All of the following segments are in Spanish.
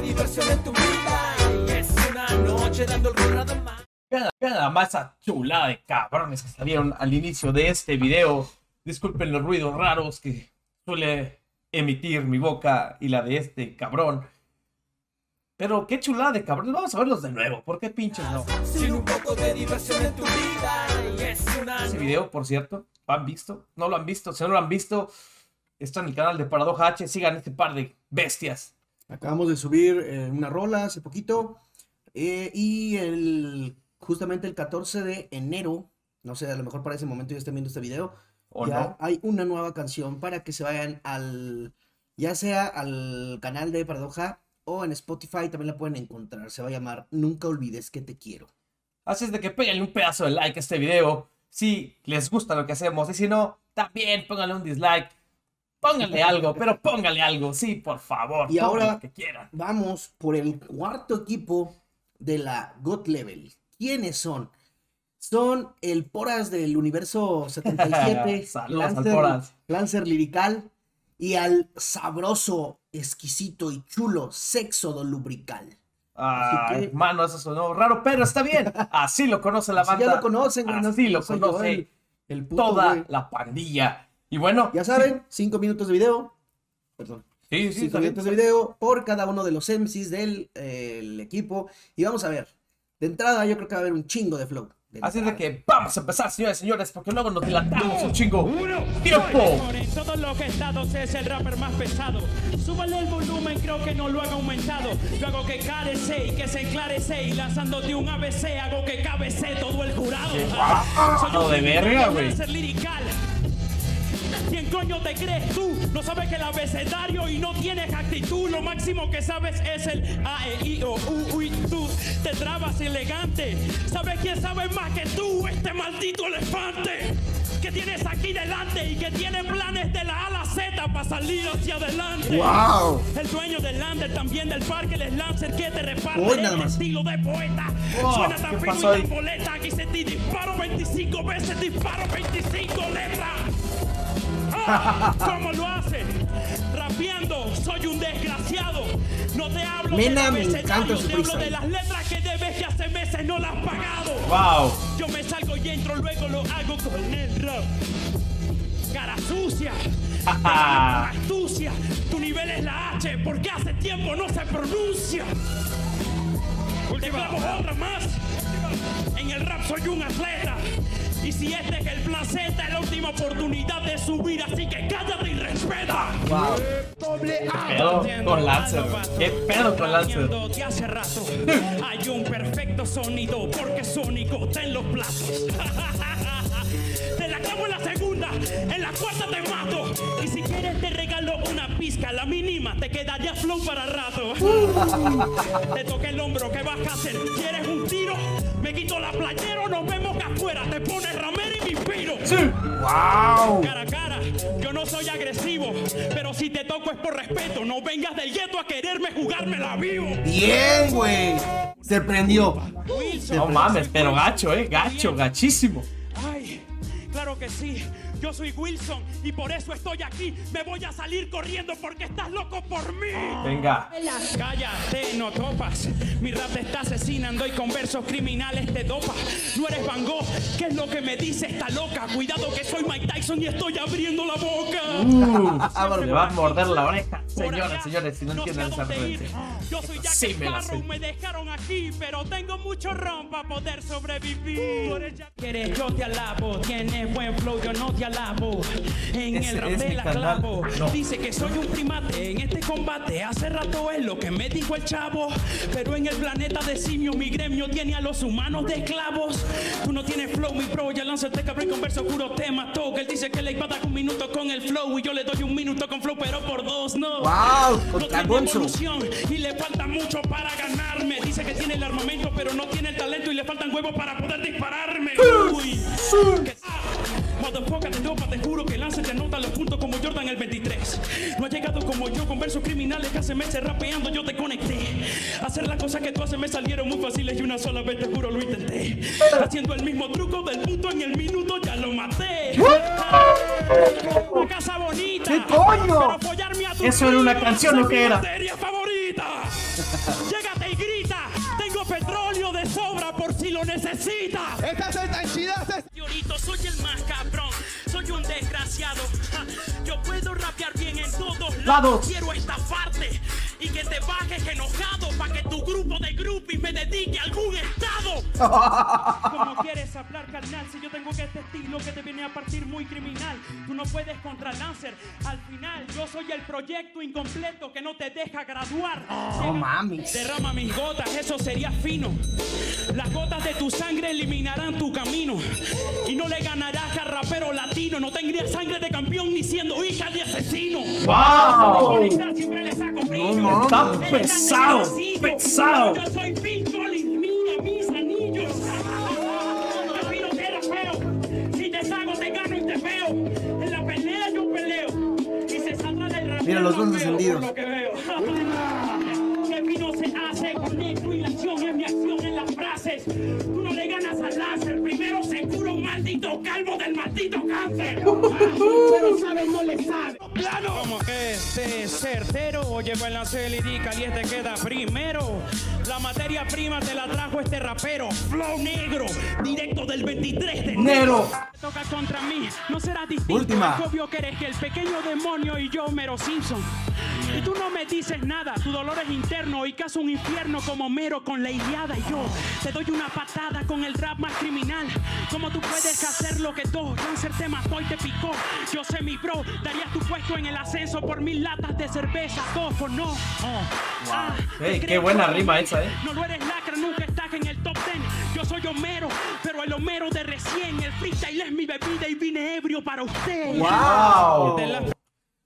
de diversión en tu vida. Es una noche dando el nada más. Nada más esa chulada de cabrones que salieron al inicio de este video. Disculpen los ruidos raros que suele emitir mi boca y la de este cabrón. Pero qué chulada de cabrones. Vamos a verlos de nuevo. ¿Por qué pinches no? Sin un poco de diversión en tu vida. Es una Ese video, por cierto, ¿lo han visto? ¿No lo han visto? Si no lo han visto, está en el canal de Paradoja H. Sigan este par de bestias. Acabamos de subir eh, una rola hace poquito. eh, y el, justamente el 14 de enero, no sé, a lo mejor para ese momento ya estén viendo este video, ¿O ya no? hay una nueva canción para que se vayan al, ya sea al canal de Paradoja o en Spotify también la pueden encontrar. Se va a llamar Nunca olvides que te quiero. Así es de que péguenle un pedazo de like a este video si les gusta lo que hacemos. Y si no, también pónganle un dislike. Pónganle algo, pero pónganle algo. Sí, por favor. Y ahora- lo que quieran. Vamos por el cuarto equipo de la God Level. ¿Quiénes son? Son el Poras del universo 77, Saludos al Lancer, Poras. Lancer Lirical y al sabroso, exquisito y chulo Sexodo Lubrical. Ah, Así que- hermano, eso sonó raro, pero está bien. Así lo conoce la Así banda. ya lo conocen, no- Así lo yo conoce el- el puto, toda güey. la pandilla. Y bueno, Ya saben, cinco minutos de video. Perdón. sí, sí, cinco está bien. minutos de video por cada uno de los MCs del eh, el equipo. Y vamos a ver. De entrada, yo creo que va a haber un chingo de flow. De Así es de que vamos a empezar, señores y señores, porque luego nos dilatamos un chingo. ¡Tiempo! Mejor en todos los estados es el rapper más pesado. Súbale el volumen, creo que no lo han aumentado. Yo hago que carece y que se enclarece. Y lanzándote un ABC, hago que cabece todo el jurado. Soy guau, un de verga, güey. Láser lirical. ¿Quién coño te crees tú? No sabes que el abecedario y no tienes actitud. Lo máximo que sabes es el A, E, I, O, U, U, y tú. Te trabas elegante. ¿Sabes quién sabe más que tú? Este maldito elefante. Que tienes aquí delante y que tiene planes de la A a la Z para salir hacia adelante. ¡Wow! El dueño del lander, también del parque, el Lancer que te reparte Uy, nada más. estilo de poeta. Oh, Suena ¿qué tan fino pasó y tan boleta. Aquí se te disparo 25 veces, disparo 25 letras. Ah, ¿Cómo lo hace? Rapeando, soy un desgraciado. No te hablo Mena, del me abecedario, encanta su te hablo de las letras que debes que hace meses no las has pagado. ¡Wow! Yo me salgo y entro, luego lo hago con el rap. Cara sucia, astucia. Tu nivel es la H, porque hace tiempo no se pronuncia. Te clavo otra más. En el rap soy un atleta. Y si este es el plan Z, es la última oportunidad de subir, así que cállate y respeta. ¿Qué pedo con Lancer? ¿Qué pedo con Lancer? De hace rato hay un perfecto sonido porque Sónico está en los platos. Te la clavo en la segunda, en la cuarta te mato. Y si quieres te una pizca, la mínima te quedaría flow para rato. te toca el hombro, ¿qué vas a hacer? ¿Quieres un tiro? Me quito la playera, nos vemos que afuera. Te pones ramero y me inspiro. ¡Wow! Cara a cara, yo no soy agresivo, pero si te toco es por respeto. No vengas del gueto a quererme jugármela vivo. Bien, güey. Se prendió. Wilson, No mames, pero gacho, eh, gacho, gachísimo. Ay, claro que sí. Yo soy Wilson y por eso estoy aquí. Me voy a salir corriendo porque estás loco por mí. Venga. Cállate, no topas. Mi rap te está asesinando y con versos criminales te dopa. No eres Van Gogh, ¿qué es lo que me dice esta loca? Cuidado que soy Mike Tyson y estoy abriendo la boca. Uh, le va a morder la oreja. Señores, señores, si no sé entienden esa referencia. Yo soy Jack Sí me Sparrow, me dejaron aquí, pero tengo mucho ron para poder sobrevivir. Jack- Quieres, yo te alabo, tienes buen flow, yo no te alabo. En Ese el rap de la clavo, No. dice que soy un primate en este combate. Hace rato es lo que me dijo el chavo, pero en el planeta de simios mi gremio tiene a los humanos de esclavos. Tú no tienes flow, mi bro, ya lánzate cabrón con verso oscuro te mató. Que él dice que le iba a dar un minuto con el flow y yo le doy un minuto con flow, pero por dos no. ¡Wow! No Contra tiene Gonzo. evolución y le falta mucho para ganarme. Dice que tiene el armamento, pero no tiene el talento y le faltan huevos para poder dispararme. Uy. Que- ah, Motherfucker, te dopa, te juro que Lance te anota los puntos como Jordan el 23. No ha llegado como yo con versos criminales que hace meses rapeando yo te conecté. Hacer las cosas que tú haces me salieron muy fáciles y una sola vez te juro lo intenté. Haciendo el mismo truco del punto en el minuto ya lo maté. Una casa bonita. ¿Qué coño? Pero follarme a tu ¿Eso era una canción o es qué era? favorita. Llégate y grita. Tengo petróleo de sobra por si lo necesitas. Estas son tan chidas. Desgraciado. Yo puedo rapear bien en todos lados. Quiero estafarte y que te bajes enojado para que tu grupo de groupies me dedique algún ¿Cómo quieres hablar, carnal? Si yo tengo que este estilo que te viene a partir muy criminal. Tú no puedes contra Lancer. Al final, yo soy el proyecto incompleto que no te deja graduar. No mames. Derrama mis gotas, eso sería fino. Las gotas de tu sangre eliminarán tu camino. Y no le ganarás al rapero latino. No tendría sangre de campeón ni siendo hija de asesino. ¡Wow! Le saco brillo. Está pesado, pesado. Yo soy Mira los dos encendidos. lo que veo. Que vino se hace con acción es mi acción en las frases. Tú no le ganas al láser. Primero se cura un maldito calvo del maldito cáncer. Pero sabes, no le sabe. Plano. Como que este certero. Oye, con la celírica y este queda primero. La materia prima te la trajo este rapero. Flow negro. Directo del 23 de enero. Nero. Toca contra mí, no será distinto. Última. Es obvio que eres el pequeño demonio y yo, Mero Simpson. Y tú no me dices nada, tu dolor es interno y caso un infierno como Mero con la Iliada. Y yo te doy una patada con el rap más criminal. Como tú puedes hacer lo que dos, cáncer te mató y te picó. Yo sé mi bro, darías tu puesto en el ascenso por mil latas de cerveza, dos por no. Ah, ¿te Ey, qué crees buena rima esa, eh. No lo eres lacra, nunca estás en el top ten. Yo soy Homero, pero el Homero de recién. El freestyle es mi bebida y vine ebrio para usted. ¡Wow! La-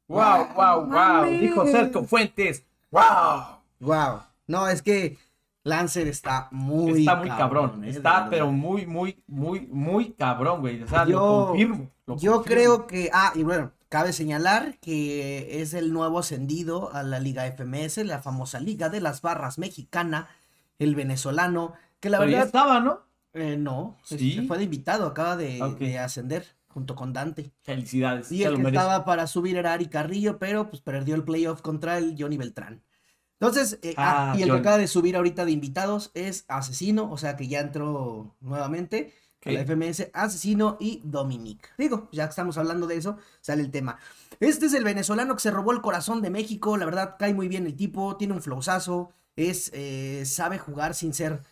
¡Wow, wow, wow! Dijo Sergio Fuentes. ¡Wow! Wow. No, es que Lancer está muy Está muy cabrón. eh, Está, pero muy, muy, muy, muy cabrón, güey. O sea, lo Yo- confirmo. lo Yo confirmo. creo que, ah, y bueno, cabe señalar que es el nuevo ascendido a la Liga FMS, la famosa Liga de las Barras Mexicana, el venezolano, que la Pero ya verdad, estaba, ¿no? eh, no, Sí. se fue de invitado, acaba de, de ascender junto con Dante. Felicidades. Y el lo que merece. estaba para subir era Ari Carrillo, pero pues perdió el playoff contra el Johnny Beltrán. Entonces, eh, ah, Ah, y el que acaba de subir ahorita de invitados es Asesino, o sea que ya entró nuevamente a la. FMS, Asesino y Dominic. Digo, ya que estamos hablando de eso, sale el tema. Este es el venezolano que se robó el corazón de México, la verdad cae muy bien el tipo, tiene un flowzazo, es, eh, sabe jugar sin ser...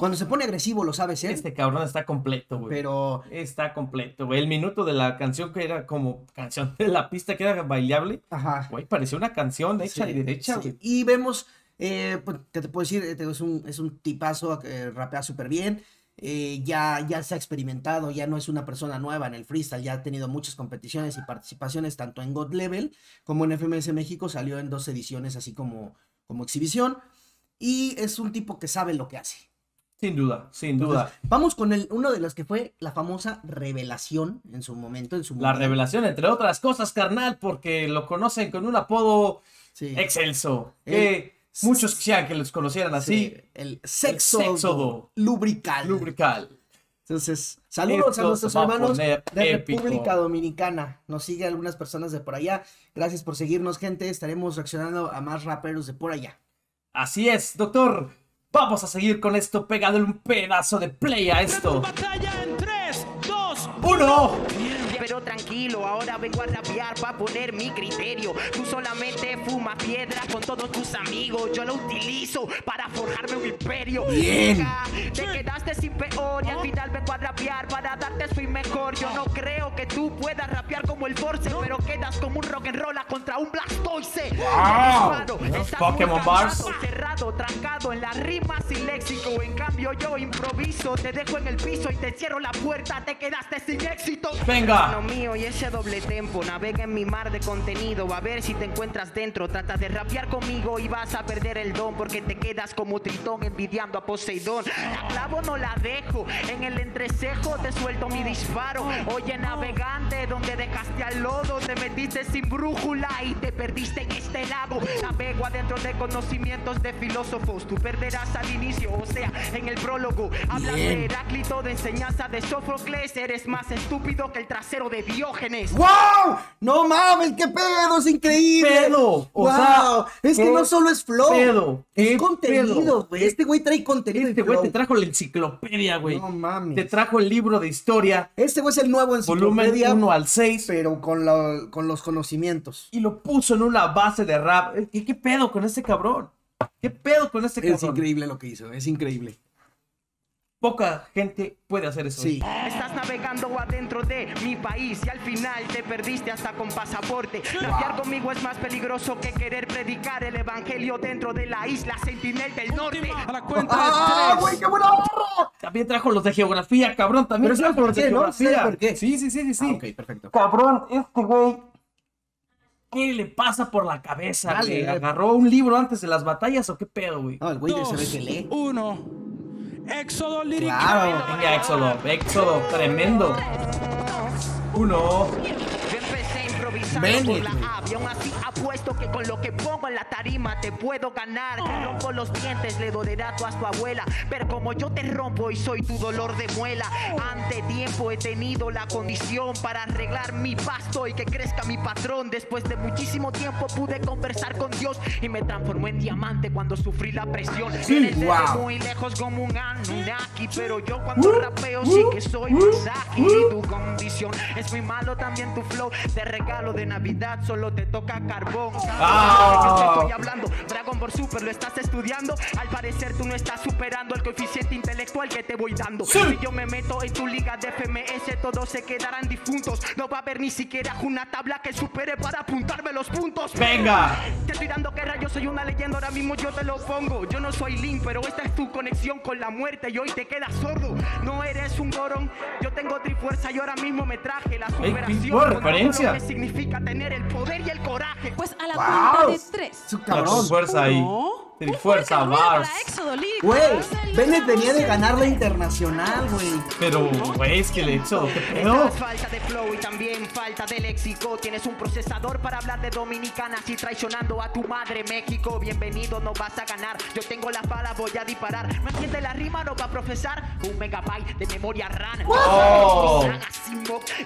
Cuando se pone agresivo lo sabe ser, Este cabrón está completo, güey. pero Está completo, güey. El minuto de la canción que era como canción de la pista que era bailable, Ajá. güey, parecía una canción hecha Sí, y derecha, sí. güey. Y vemos, eh, pues, ¿qué te puedo decir? Es un, es un tipazo, eh, rapea súper bien. eh, ya, ya se ha experimentado, ya no es una persona nueva en el freestyle, ya ha tenido muchas competiciones y participaciones tanto en God Level como en FMS México, salió en dos ediciones así como, como exhibición y es un tipo que sabe lo que hace. Sin duda, sin Entonces, duda. Vamos con el, uno de los que fue la famosa revelación en su momento, en su La mundial. revelación, entre otras cosas, carnal, porque lo conocen con un apodo Sí. excelso. El- Que muchos quisieran que los conocieran así. Sí, el sexo sexodo. lubrical. Lubrical. Entonces, saludos Esto a nuestros hermanos de épico. República Dominicana. Nos sigue algunas personas de por allá. Gracias por seguirnos, gente. Estaremos reaccionando a más raperos de por allá. Así es, doctor. Vamos a seguir con esto, pegándole un pedazo de play a esto. Batalla en 3, 2, ¡Uno! Pero tranquilo, ahora vengo a rapear para poner mi criterio. Tú solamente fumas piedra con todos tus amigos. Yo lo utilizo para forjarme un imperio. Bien. Te quedaste sin peor y al final vengo a rapear para darte soy mejor. Yo no creo que tú puedas rapear como el Force, pero quedas como un rock and roll contra un Blastoise. Wow. Estás Pokémon Bars. cerrado, trancado en las rimas sin léxico. En cambio, yo improviso, te dejo en el piso y te cierro la puerta. Te quedaste sin éxito. Venga. Hermano mío, y ese doble tempo, navega en mi mar de contenido. A ver si te encuentras dentro. Trata de rapear conmigo y vas a perder el don. Porque te quedas como Tritón envidiando a Poseidón. La clavo no la dejo, en el entrecejo te suelto mi disparo. Oye, navegante, donde dejaste al lodo, te metiste sin brújula y te perdiste en este lago. Navego adentro de conocimientos de filósofos. Tú perderás al inicio, o sea, en el prólogo. Hablas Bien. de Heráclito, de enseñanza de Sófocles. Eres más estúpido que el trasero de Diógenes. ¡Wow! No mames, qué pedo, es increíble. pedo? O wow. sea, es que ¿qué no solo es flow, pedo? ¿Qué es contenido, güey. Este güey trae contenido. Este güey te trajo la enciclopedia, güey. No mames. Te trajo el libro de historia, Este güey es el nuevo volumen enciclopedia, 1 al 6. pero con, la- con los conocimientos. y lo puso en una base de rap. ¿Qué, qué pedo con este cabrón? ¿Qué pedo con este Es cabrón? increíble lo que hizo, es increíble. Poca gente puede hacer eso. Sí. Estás navegando adentro de mi país y al final te perdiste hasta con pasaporte. Rapear conmigo es más peligroso que querer predicar el evangelio dentro de la isla Sentinel del Norte. A la cuenta ¡Ah, de tres. güey, qué buena barra! También trajo los de geografía, cabrón. También Pero trajo por los de ¿no? geografía. ¿Sabes por qué? Sí, sí, sí, sí. sí. Ah, ok, perfecto. Cabrón, este güey. ¿Qué le pasa por la cabeza, güey? dale. ¿Agarró un libro antes de las batallas o qué pedo, güey? No, el güey se ve Dos, que lee. uno. Éxodo lírico. Claro. Venga, Éxodo, Éxodo, tremendo. Uno. Yo empecé Ven, y aún así apuesto que con lo que pongo en la tarima te puedo ganar. Te rompo los dientes, le dolerá a tu abuela. Pero como yo te rompo y soy tu dolor de muela, ante tiempo he tenido la condición para arreglar mi pasto y que crezca mi patrón. Después de muchísimo tiempo pude conversar con Dios y me transformó en diamante cuando sufrí la presión. Sí, wow. muy lejos como un Anunnaki, pero yo cuando rapeo sí que soy Masaki. Y tu condición es muy malo también tu flow. Te regalo de Navidad, solo te toca carbón. Ah. ¿De qué estoy hablando? Dragon Ball Super, ¿lo estás estudiando? Al parecer tú no estás superando el coeficiente intelectual que te voy dando. Sí. Si yo me meto en tu liga de FMS, todos se quedarán difuntos. No va a haber ni siquiera una tabla que supere para apuntarme los puntos. Venga. Te estoy dando guerra, yo soy una leyenda, ahora mismo yo te lo pongo. Yo no soy Link, pero esta es tu conexión con la muerte y hoy te quedas sordo. No eres un gorón, yo tengo trifuerza y ahora mismo me traje la superación. qué lo que significa tener el poder y el coraje. Pues a la Wow. cuenta de tres. Su cabrón. fuerza ahí. Fuerza, Bars. Güey, Bennett venía de ganar la internacional, güey. Pero, güey, es que el Éxodo, ¿qué pedo? Estás falta de flow y también falta de léxico. Tienes un procesador para hablar de dominicanas y traicionando a tu madre México. Bienvenido, no vas a ganar. Yo tengo la pala, voy a disparar. ¿No entiende la rima? No va a profesar un megabyte de memoria RAM. Oh.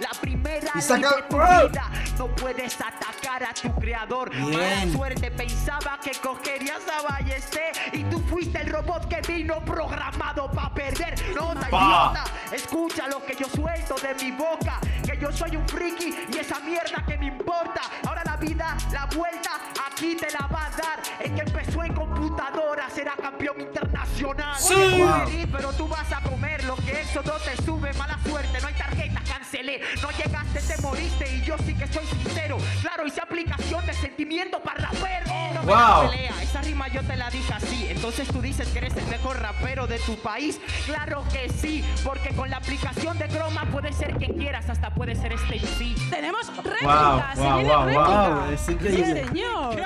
La primera Y saca- de tu vida. No puedes atacar a tu creador. Bien. Mala suerte pensaba que cogerías a Ballesté y tú fuiste el robot que vino programado para perder. No, idiota. Escucha lo que yo suelto de mi boca. Que yo soy un friki y esa mierda que me importa. Ahora la vida, la vuelta, aquí te la va a dar. El que empezó en computadora será campeón internacional. Sí. Oye, Wow. feliz, pero tú vas a comer lo que eso no te sube. Mala suerte, no hay tarjeta, cancelé. No llegaste, te moriste y yo sí que soy sincero. Claro, hice aplicación de sentimiento para raper. No me la Wow. pelea, esa rima yo te la dije así. Entonces tú dices que eres el mejor rapero de tu país. Claro que sí, porque con la aplicación de Chroma puedes ser quien quieras, hasta puede ser este sí. Tenemos réplica. se wow, viene wow, réplica. wow, es increíble. Sí, señor.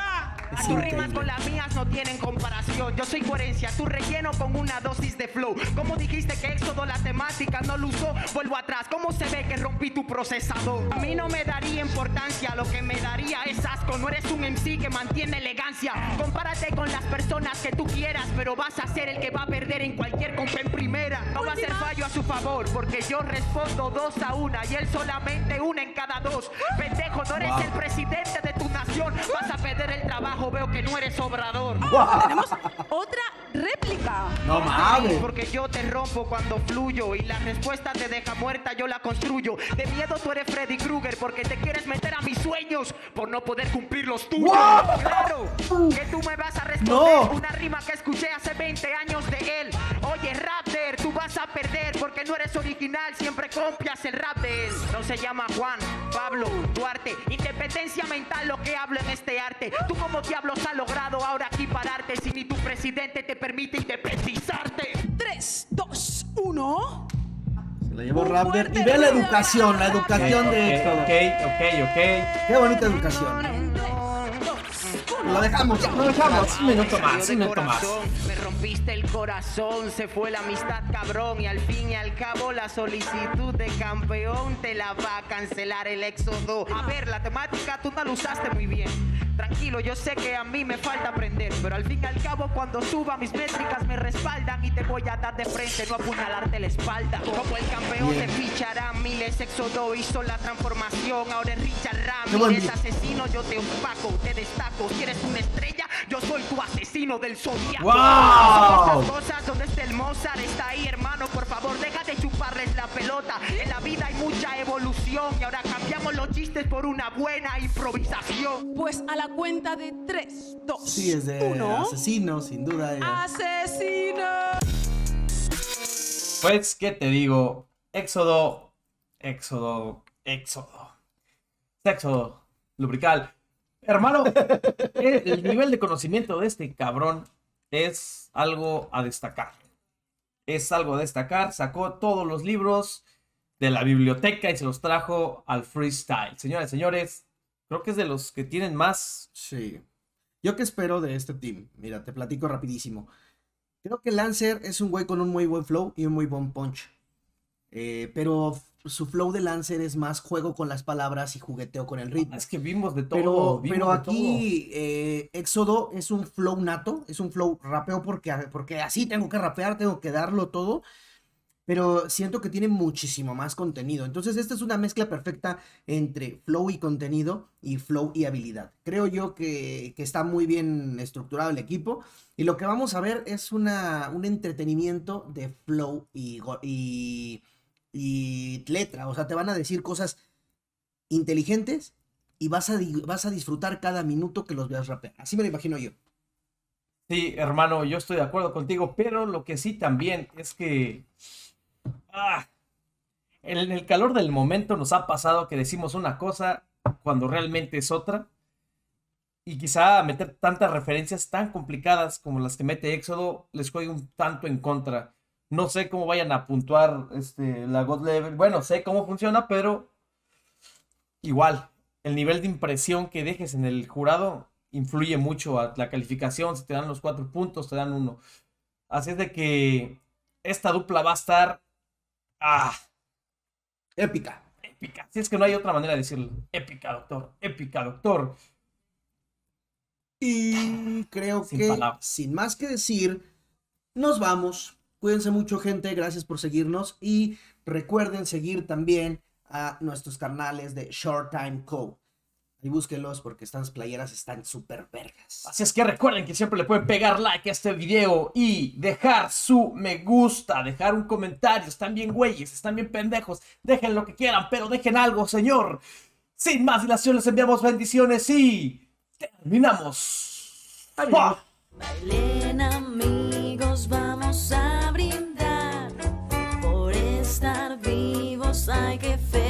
Es Tus rimas con las mías no tienen comparación. Yo soy coherencia, tú relleno con una dosis de flow. Como dijiste que Éxodo la temática no lo usó, vuelvo atrás. ¿Cómo se ve que rompí tu procesador? A mí no me daría importancia, lo que me daría es asco. No eres un MC que mantiene elegancia. Compárate con las personas que tú quieras, pero vas a ser el que va a perder en cualquier compa en primera. No va a ser fallo a su favor, porque yo respondo dos a una y él solamente una en cada dos. Pendejo, no eres el presidente de tu Vas a perder el trabajo, veo que no eres obrador. Tenemos otra réplica. No mames. Porque yo te rompo cuando fluyo y la respuesta te deja muerta, yo la construyo. De miedo tú eres Freddy Krueger porque te quieres meter a mis sueños por no poder cumplir los tuyos. ¡Wow! Claro, que tú me vas a responder No. una rima que escuché hace 20 años de él. Oye, Raptor, tú vas a perder porque no eres original, siempre copias el rap de él. No se llama Juan, Pablo, Duarte. Independencia mental lo que hablo en este arte. Tú como diablos has logrado ahora aquí pararte si ni tu presidente te permite independizarte. Tres, dos, uno. Se la llevó Raptor. Y ve la educación, la educación de. Ok, ok, ok. Qué bonita educación. Lo dejamos. Lo dejamos. Un minuto más, un minuto más. corazón, Me rompiste el corazón, se fue la amistad cabrón y al fin y al cabo la solicitud de campeón te la va a cancelar el éxodo. A ver, la temática tú no la usaste muy bien. Tranquilo, yo sé que a mí me falta aprender, pero al fin y al cabo cuando suba mis métricas me respaldan y te voy a dar de frente, no apuñalarte la espalda. Como el campeón te ficharán miles, Éxodo hizo la transformación, ahora es Richard Ramírez, asesino, yo te opaco, te destaco, si eres una estrella, yo soy tu asesino del zodiaco. ¡Wow! Cosas donde está el Mozart, está ahí hermano, favor deja de chuparles la pelota. En la vida hay mucha evolución y ahora cambiamos los chistes por una buena improvisación. Pues a la cuenta de 3, 2, Sí, es de 1. asesino, sin duda. eh. ¡Asesino! Pues, ¿qué te digo? Éxodo, éxodo, éxodo. Sexo, lubrical. Hermano, el nivel de conocimiento de este cabrón es algo a destacar. Es algo a destacar. Sacó todos los libros de la biblioteca y se los trajo al freestyle. Señores, señores, creo que es de los que tienen más. Sí. ¿Yo qué espero de este team? Mira, te platico rapidísimo. Creo que Lancer es un güey con un muy buen flow y un muy buen punch. Eh, pero su flow de Lancer es más juego con las palabras y jugueteo con el ritmo. Es que vimos de todo. Pero, vimos pero aquí eh, Éxodo es un flow nato, es un flow rapeo porque, porque así tengo que rapear, tengo que darlo todo. Pero siento que tiene muchísimo más contenido. Entonces, esta es una mezcla perfecta entre flow y contenido y flow y habilidad. Creo yo que, que está muy bien estructurado el equipo. Y lo que vamos a ver es una, un entretenimiento de flow y, y, y letra. O sea, te van a decir cosas inteligentes y vas a, vas a disfrutar cada minuto que los veas rapear. Así me lo imagino yo. Sí, hermano, yo estoy de acuerdo contigo, pero lo que sí también es que ah, en el calor del momento nos ha pasado que decimos una cosa cuando realmente es otra. Y quizá meter tantas referencias tan complicadas como las que mete Éxodo les juegue un tanto en contra. No sé cómo vayan a puntuar este, la God Level. Bueno, sé cómo funciona, pero igual, el nivel de impresión que dejes en el jurado influye mucho a la calificación. Si te dan los cuatro puntos, te dan uno. Así es de que esta dupla va a estar ah, Épica. épica. Si es que no hay otra manera de decirlo. Épica, doctor. Épica, doctor. Y creo Sin que, palabras. sin más que decir, nos vamos. Cuídense mucho, gente. Gracias por seguirnos. Y recuerden seguir también a nuestros canales de Short Time Co. Ahí búsquenlos porque estas playeras están súper vergas. Así es que recuerden que siempre le pueden pegar like a este video y dejar su me gusta, dejar un comentario. Están bien güeyes, están bien pendejos. Dejen lo que quieran, pero dejen algo, señor. Sin más dilación, les enviamos bendiciones y terminamos. ¡Fua! like it fits.